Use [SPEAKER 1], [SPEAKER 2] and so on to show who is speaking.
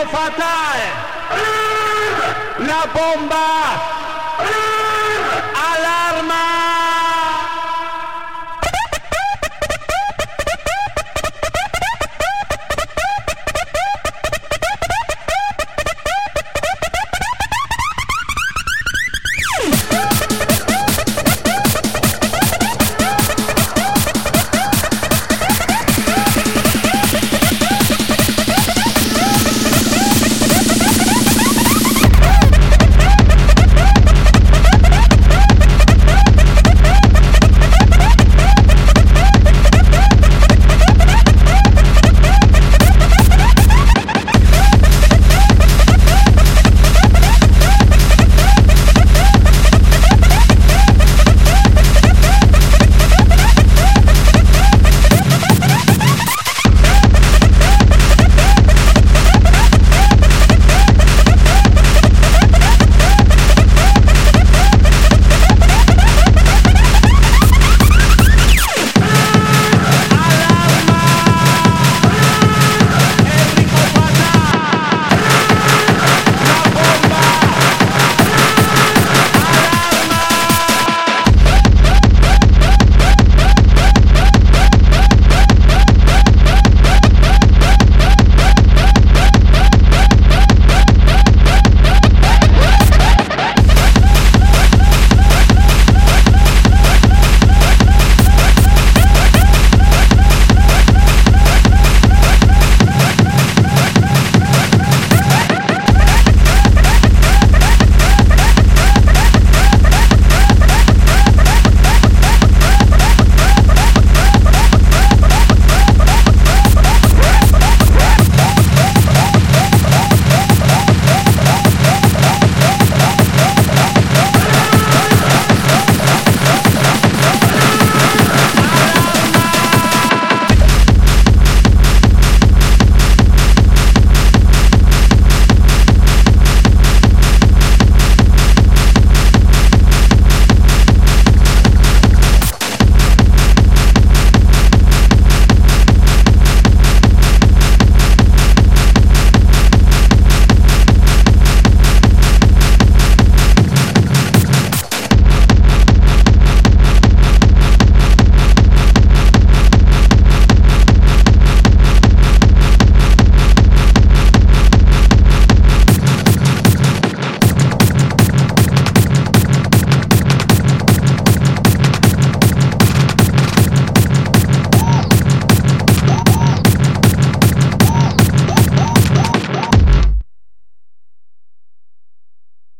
[SPEAKER 1] fatal. La bomba